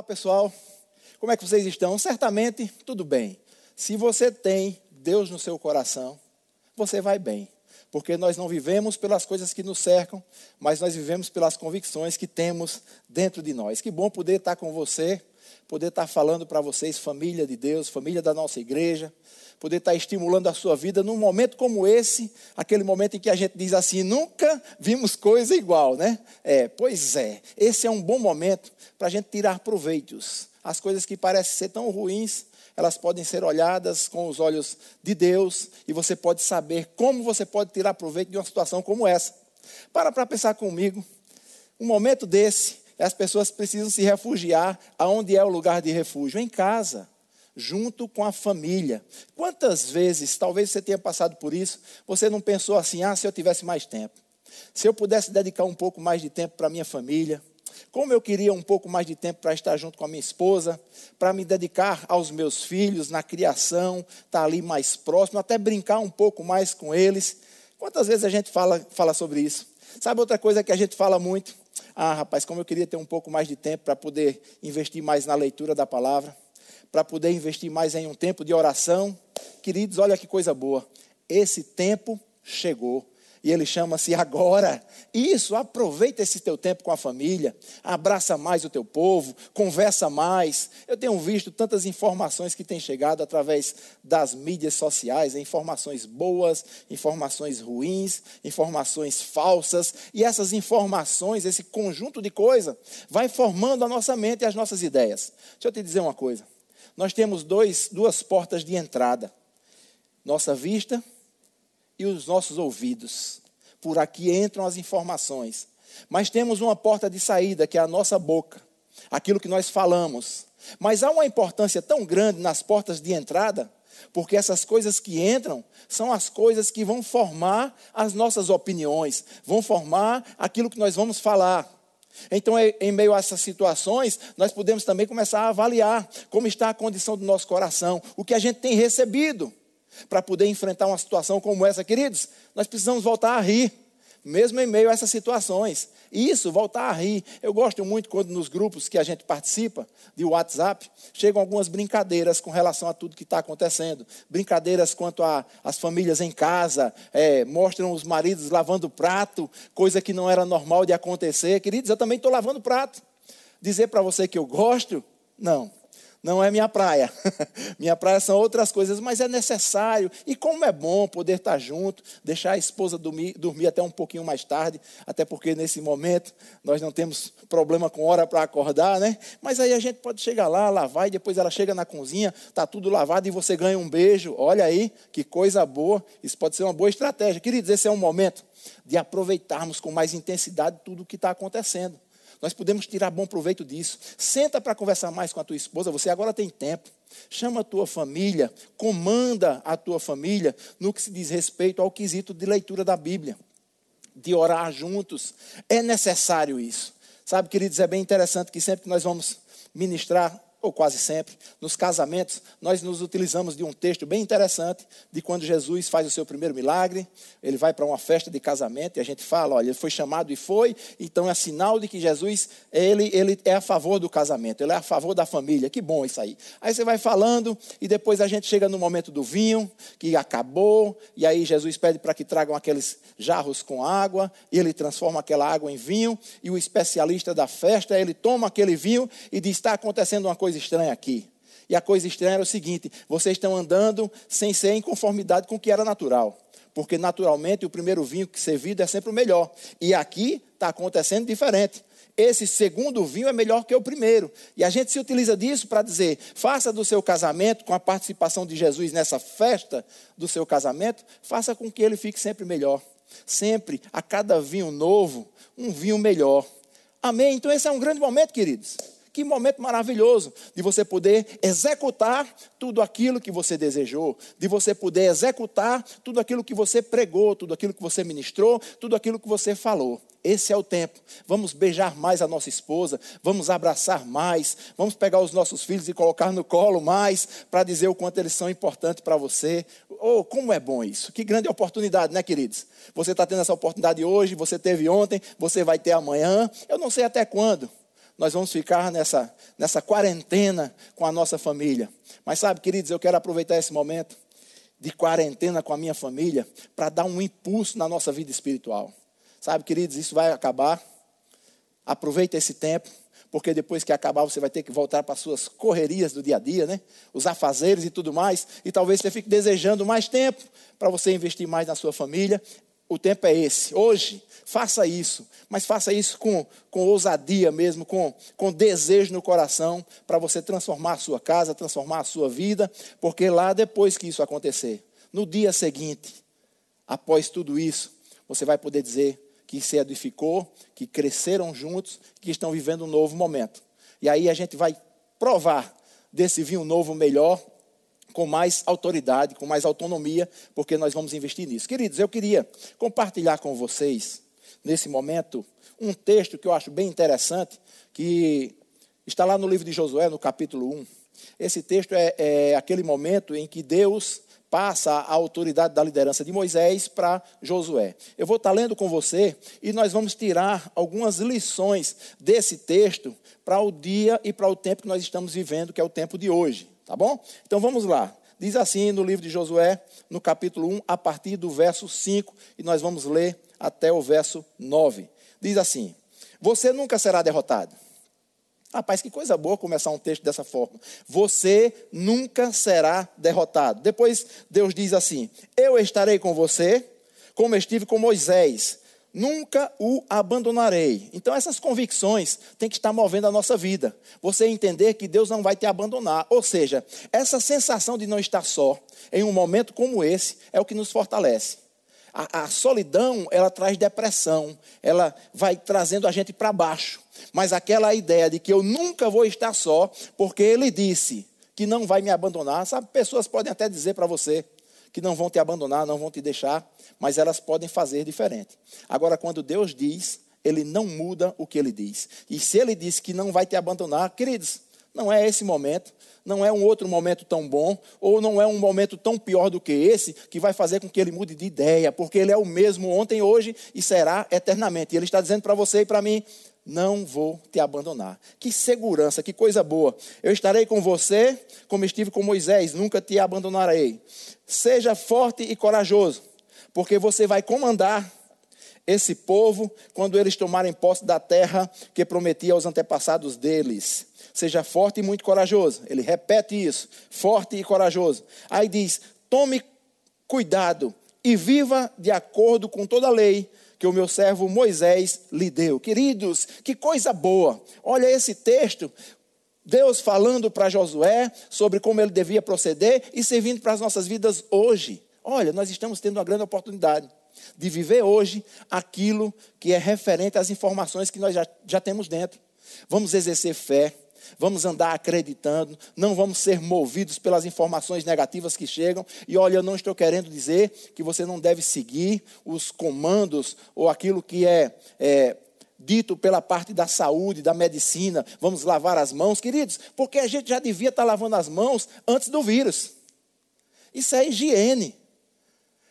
Olá, pessoal. Como é que vocês estão? Certamente tudo bem. Se você tem Deus no seu coração, você vai bem. Porque nós não vivemos pelas coisas que nos cercam, mas nós vivemos pelas convicções que temos dentro de nós. Que bom poder estar com você, poder estar falando para vocês, família de Deus, família da nossa igreja, poder estar estimulando a sua vida num momento como esse, aquele momento em que a gente diz assim: nunca vimos coisa igual, né? É, pois é, esse é um bom momento para a gente tirar proveitos. As coisas que parecem ser tão ruins, elas podem ser olhadas com os olhos de Deus e você pode saber como você pode tirar proveito de uma situação como essa. Para para pensar comigo. Um momento desse, as pessoas precisam se refugiar aonde é o lugar de refúgio? Em casa, junto com a família. Quantas vezes, talvez você tenha passado por isso, você não pensou assim: ah, se eu tivesse mais tempo, se eu pudesse dedicar um pouco mais de tempo para minha família, como eu queria um pouco mais de tempo para estar junto com a minha esposa, para me dedicar aos meus filhos, na criação, estar ali mais próximo, até brincar um pouco mais com eles. Quantas vezes a gente fala, fala sobre isso? Sabe outra coisa que a gente fala muito? Ah, rapaz, como eu queria ter um pouco mais de tempo para poder investir mais na leitura da palavra, para poder investir mais em um tempo de oração. Queridos, olha que coisa boa. Esse tempo chegou. E ele chama-se agora. Isso, aproveita esse teu tempo com a família, abraça mais o teu povo, conversa mais. Eu tenho visto tantas informações que têm chegado através das mídias sociais, informações boas, informações ruins, informações falsas, e essas informações, esse conjunto de coisas, vai formando a nossa mente e as nossas ideias. Deixa eu te dizer uma coisa. Nós temos dois, duas portas de entrada: nossa vista e os nossos ouvidos. Por aqui entram as informações. Mas temos uma porta de saída, que é a nossa boca, aquilo que nós falamos. Mas há uma importância tão grande nas portas de entrada, porque essas coisas que entram são as coisas que vão formar as nossas opiniões, vão formar aquilo que nós vamos falar. Então, em meio a essas situações, nós podemos também começar a avaliar como está a condição do nosso coração, o que a gente tem recebido para poder enfrentar uma situação como essa, queridos, nós precisamos voltar a rir, mesmo em meio a essas situações. Isso, voltar a rir. Eu gosto muito quando nos grupos que a gente participa, de WhatsApp, chegam algumas brincadeiras com relação a tudo que está acontecendo. Brincadeiras quanto às famílias em casa, é, mostram os maridos lavando prato, coisa que não era normal de acontecer. Queridos, eu também estou lavando prato. Dizer para você que eu gosto, não não é minha praia. minha praia são outras coisas, mas é necessário. E como é bom poder estar junto, deixar a esposa dormir, dormir até um pouquinho mais tarde, até porque nesse momento nós não temos problema com hora para acordar, né? Mas aí a gente pode chegar lá, lavar, e depois ela chega na cozinha, está tudo lavado e você ganha um beijo. Olha aí, que coisa boa. Isso pode ser uma boa estratégia. Queridos, esse é um momento de aproveitarmos com mais intensidade tudo o que está acontecendo. Nós podemos tirar bom proveito disso. Senta para conversar mais com a tua esposa, você agora tem tempo. Chama a tua família, comanda a tua família no que se diz respeito ao quesito de leitura da Bíblia, de orar juntos. É necessário isso. Sabe, queridos, é bem interessante que sempre que nós vamos ministrar ou quase sempre, nos casamentos, nós nos utilizamos de um texto bem interessante de quando Jesus faz o seu primeiro milagre, ele vai para uma festa de casamento e a gente fala, olha, ele foi chamado e foi, então é sinal de que Jesus, ele, ele é a favor do casamento, ele é a favor da família, que bom isso aí. Aí você vai falando e depois a gente chega no momento do vinho, que acabou, e aí Jesus pede para que tragam aqueles jarros com água, e ele transforma aquela água em vinho, e o especialista da festa, ele toma aquele vinho e diz, está acontecendo uma coisa coisa estranha aqui. E a coisa estranha era o seguinte: vocês estão andando sem ser em conformidade com o que era natural. Porque naturalmente o primeiro vinho que servido é sempre o melhor. E aqui está acontecendo diferente. Esse segundo vinho é melhor que o primeiro. E a gente se utiliza disso para dizer: faça do seu casamento, com a participação de Jesus nessa festa do seu casamento, faça com que ele fique sempre melhor. Sempre, a cada vinho novo, um vinho melhor. Amém? Então esse é um grande momento, queridos. Que momento maravilhoso de você poder executar tudo aquilo que você desejou, de você poder executar tudo aquilo que você pregou, tudo aquilo que você ministrou, tudo aquilo que você falou. Esse é o tempo. Vamos beijar mais a nossa esposa, vamos abraçar mais, vamos pegar os nossos filhos e colocar no colo mais, para dizer o quanto eles são importantes para você. Oh, como é bom isso! Que grande oportunidade, né, queridos? Você está tendo essa oportunidade hoje, você teve ontem, você vai ter amanhã, eu não sei até quando nós vamos ficar nessa, nessa quarentena com a nossa família. Mas sabe, queridos, eu quero aproveitar esse momento de quarentena com a minha família para dar um impulso na nossa vida espiritual. Sabe, queridos, isso vai acabar. Aproveita esse tempo, porque depois que acabar você vai ter que voltar para as suas correrias do dia a dia, né? Os afazeres e tudo mais, e talvez você fique desejando mais tempo para você investir mais na sua família. O tempo é esse. Hoje, faça isso, mas faça isso com, com ousadia mesmo, com, com desejo no coração, para você transformar a sua casa, transformar a sua vida, porque lá depois que isso acontecer, no dia seguinte, após tudo isso, você vai poder dizer que se edificou, que cresceram juntos, que estão vivendo um novo momento. E aí a gente vai provar desse vinho novo melhor com mais autoridade, com mais autonomia, porque nós vamos investir nisso. Queridos, eu queria compartilhar com vocês, nesse momento, um texto que eu acho bem interessante, que está lá no livro de Josué, no capítulo 1. Esse texto é, é aquele momento em que Deus passa a autoridade da liderança de Moisés para Josué. Eu vou estar lendo com você e nós vamos tirar algumas lições desse texto para o dia e para o tempo que nós estamos vivendo, que é o tempo de hoje. Tá bom? Então vamos lá. Diz assim no livro de Josué, no capítulo 1, a partir do verso 5, e nós vamos ler até o verso 9. Diz assim: Você nunca será derrotado. Rapaz, que coisa boa começar um texto dessa forma. Você nunca será derrotado. Depois Deus diz assim: Eu estarei com você, como estive com Moisés nunca o abandonarei. Então, essas convicções têm que estar movendo a nossa vida. Você entender que Deus não vai te abandonar. Ou seja, essa sensação de não estar só, em um momento como esse, é o que nos fortalece. A, a solidão, ela traz depressão, ela vai trazendo a gente para baixo. Mas aquela ideia de que eu nunca vou estar só, porque Ele disse que não vai me abandonar, sabe? Pessoas podem até dizer para você que não vão te abandonar, não vão te deixar, mas elas podem fazer diferente. Agora, quando Deus diz, Ele não muda o que Ele diz. E se Ele diz que não vai te abandonar, queridos, não é esse momento, não é um outro momento tão bom, ou não é um momento tão pior do que esse, que vai fazer com que ele mude de ideia, porque ele é o mesmo ontem, hoje e será eternamente. E ele está dizendo para você e para mim: não vou te abandonar. Que segurança, que coisa boa. Eu estarei com você, como estive com Moisés, nunca te abandonarei. Seja forte e corajoso porque você vai comandar esse povo quando eles tomarem posse da terra que prometia aos antepassados deles. Seja forte e muito corajoso. Ele repete isso: forte e corajoso. Aí diz: tome cuidado e viva de acordo com toda a lei que o meu servo Moisés lhe deu. Queridos, que coisa boa. Olha esse texto. Deus falando para Josué sobre como ele devia proceder e servindo para as nossas vidas hoje. Olha, nós estamos tendo uma grande oportunidade de viver hoje aquilo que é referente às informações que nós já, já temos dentro. Vamos exercer fé, vamos andar acreditando, não vamos ser movidos pelas informações negativas que chegam. E olha, eu não estou querendo dizer que você não deve seguir os comandos ou aquilo que é, é dito pela parte da saúde, da medicina, vamos lavar as mãos, queridos, porque a gente já devia estar lavando as mãos antes do vírus. Isso é higiene.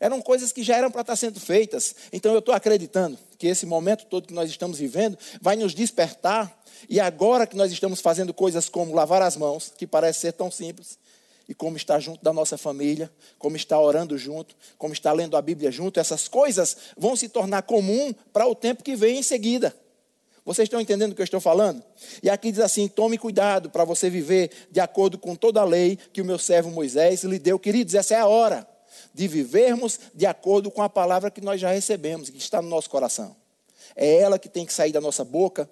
Eram coisas que já eram para estar sendo feitas. Então eu estou acreditando que esse momento todo que nós estamos vivendo vai nos despertar. E agora que nós estamos fazendo coisas como lavar as mãos, que parece ser tão simples, e como estar junto da nossa família, como estar orando junto, como estar lendo a Bíblia junto, essas coisas vão se tornar comum para o tempo que vem em seguida. Vocês estão entendendo o que eu estou falando? E aqui diz assim: tome cuidado para você viver de acordo com toda a lei que o meu servo Moisés lhe deu. Queridos, essa é a hora de vivermos de acordo com a palavra que nós já recebemos, que está no nosso coração. É ela que tem que sair da nossa boca,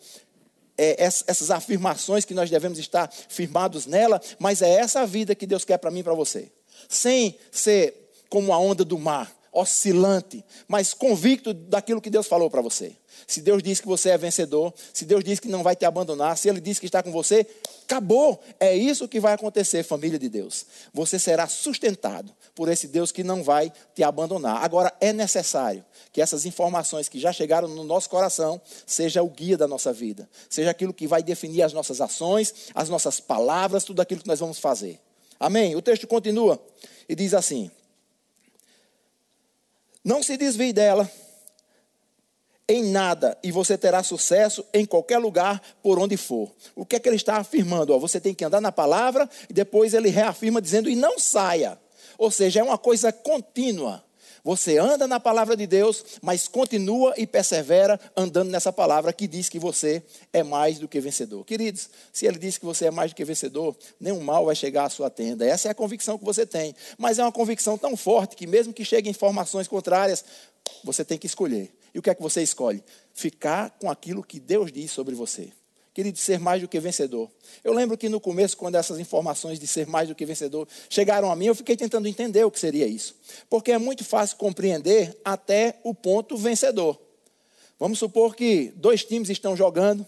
é essas afirmações que nós devemos estar firmados nela, mas é essa a vida que Deus quer para mim e para você. Sem ser como a onda do mar, oscilante, mas convicto daquilo que Deus falou para você. Se Deus diz que você é vencedor, se Deus diz que não vai te abandonar, se Ele diz que está com você, acabou. É isso que vai acontecer, família de Deus. Você será sustentado por esse Deus que não vai te abandonar. Agora, é necessário que essas informações que já chegaram no nosso coração seja o guia da nossa vida, seja aquilo que vai definir as nossas ações, as nossas palavras, tudo aquilo que nós vamos fazer. Amém? O texto continua e diz assim: Não se desvie dela em nada e você terá sucesso em qualquer lugar por onde for. O que é que ele está afirmando? Você tem que andar na palavra e depois ele reafirma dizendo e não saia. Ou seja, é uma coisa contínua. Você anda na palavra de Deus, mas continua e persevera andando nessa palavra que diz que você é mais do que vencedor. Queridos, se ele diz que você é mais do que vencedor, nenhum mal vai chegar à sua tenda. Essa é a convicção que você tem. Mas é uma convicção tão forte que, mesmo que cheguem informações contrárias, você tem que escolher. E o que é que você escolhe? Ficar com aquilo que Deus diz sobre você. Querido, ser mais do que vencedor. Eu lembro que no começo, quando essas informações de ser mais do que vencedor chegaram a mim, eu fiquei tentando entender o que seria isso. Porque é muito fácil compreender até o ponto vencedor. Vamos supor que dois times estão jogando,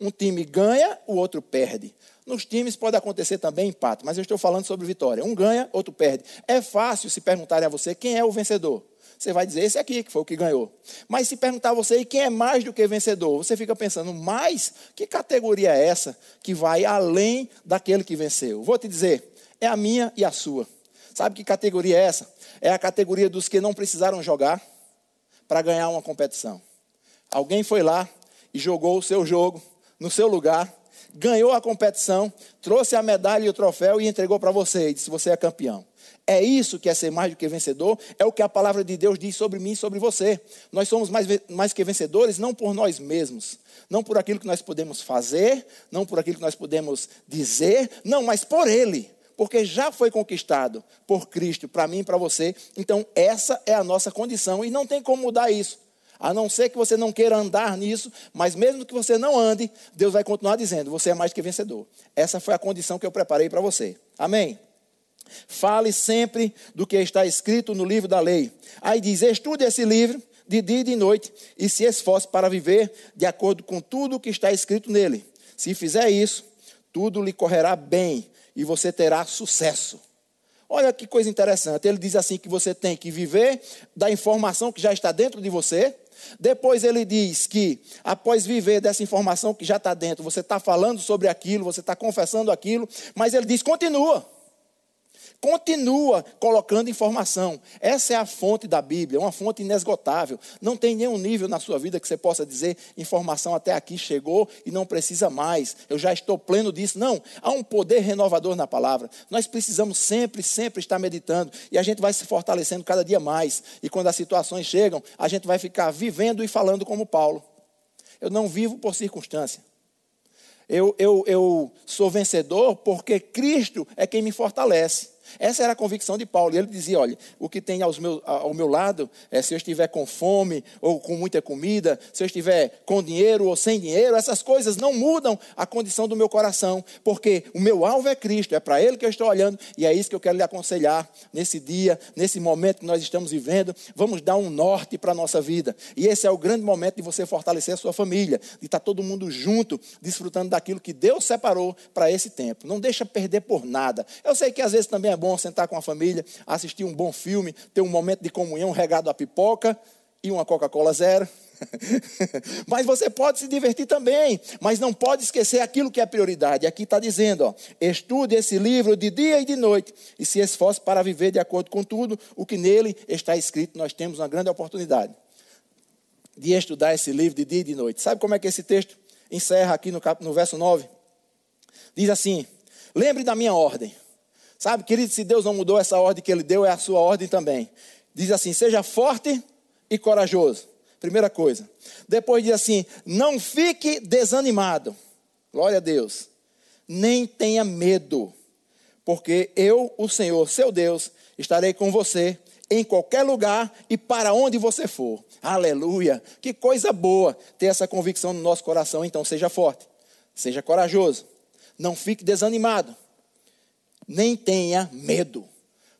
um time ganha, o outro perde. Nos times pode acontecer também empate, mas eu estou falando sobre vitória. Um ganha, outro perde. É fácil se perguntarem a você quem é o vencedor. Você vai dizer esse aqui, que foi o que ganhou. Mas se perguntar a você, e quem é mais do que vencedor? Você fica pensando, mais? Que categoria é essa que vai além daquele que venceu? Vou te dizer, é a minha e a sua. Sabe que categoria é essa? É a categoria dos que não precisaram jogar para ganhar uma competição. Alguém foi lá e jogou o seu jogo no seu lugar, ganhou a competição, trouxe a medalha e o troféu e entregou para você e disse: Você é campeão. É isso que é ser mais do que vencedor, é o que a palavra de Deus diz sobre mim e sobre você. Nós somos mais, mais que vencedores não por nós mesmos, não por aquilo que nós podemos fazer, não por aquilo que nós podemos dizer, não, mas por Ele, porque já foi conquistado por Cristo, para mim e para você. Então, essa é a nossa condição e não tem como mudar isso. A não ser que você não queira andar nisso, mas mesmo que você não ande, Deus vai continuar dizendo: você é mais que vencedor. Essa foi a condição que eu preparei para você. Amém? Fale sempre do que está escrito no livro da lei. Aí diz: estude esse livro de dia e de noite e se esforce para viver de acordo com tudo o que está escrito nele. Se fizer isso, tudo lhe correrá bem e você terá sucesso. Olha que coisa interessante. Ele diz assim que você tem que viver da informação que já está dentro de você. Depois ele diz que, após viver dessa informação que já está dentro, você está falando sobre aquilo, você está confessando aquilo, mas ele diz: continua continua colocando informação. Essa é a fonte da Bíblia, uma fonte inesgotável. Não tem nenhum nível na sua vida que você possa dizer informação até aqui chegou e não precisa mais. Eu já estou pleno disso. Não, há um poder renovador na palavra. Nós precisamos sempre, sempre estar meditando e a gente vai se fortalecendo cada dia mais. E quando as situações chegam, a gente vai ficar vivendo e falando como Paulo. Eu não vivo por circunstância. Eu, eu, eu sou vencedor porque Cristo é quem me fortalece. Essa era a convicção de Paulo. E ele dizia: olha, o que tem ao meu lado, é, se eu estiver com fome ou com muita comida, se eu estiver com dinheiro ou sem dinheiro, essas coisas não mudam a condição do meu coração, porque o meu alvo é Cristo, é para Ele que eu estou olhando, e é isso que eu quero lhe aconselhar nesse dia, nesse momento que nós estamos vivendo. Vamos dar um norte para a nossa vida. E esse é o grande momento de você fortalecer a sua família, de estar todo mundo junto, desfrutando daquilo que Deus separou para esse tempo. Não deixa perder por nada. Eu sei que às vezes também é bom sentar com a família, assistir um bom filme, ter um momento de comunhão regado a pipoca e uma Coca-Cola zero. mas você pode se divertir também, mas não pode esquecer aquilo que é prioridade. Aqui está dizendo: ó, estude esse livro de dia e de noite e se esforce para viver de acordo com tudo o que nele está escrito. Nós temos uma grande oportunidade de estudar esse livro de dia e de noite. Sabe como é que esse texto encerra aqui no, cap... no verso 9? Diz assim: Lembre da minha ordem. Sabe, querido, se Deus não mudou essa ordem que Ele deu, é a sua ordem também. Diz assim: seja forte e corajoso. Primeira coisa. Depois diz assim: não fique desanimado. Glória a Deus. Nem tenha medo, porque eu, o Senhor, seu Deus, estarei com você em qualquer lugar e para onde você for. Aleluia! Que coisa boa ter essa convicção no nosso coração. Então, seja forte, seja corajoso, não fique desanimado nem tenha medo,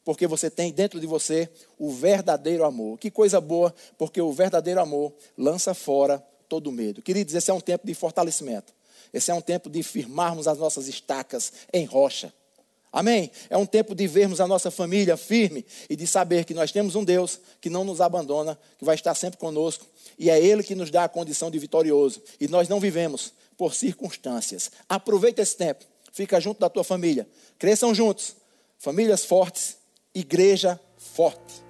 porque você tem dentro de você o verdadeiro amor. Que coisa boa, porque o verdadeiro amor lança fora todo medo. Queridos, esse é um tempo de fortalecimento. Esse é um tempo de firmarmos as nossas estacas em rocha. Amém? É um tempo de vermos a nossa família firme e de saber que nós temos um Deus que não nos abandona, que vai estar sempre conosco e é Ele que nos dá a condição de vitorioso. E nós não vivemos por circunstâncias. Aproveita esse tempo fica junto da tua família. Cresçam juntos. Famílias fortes, igreja forte.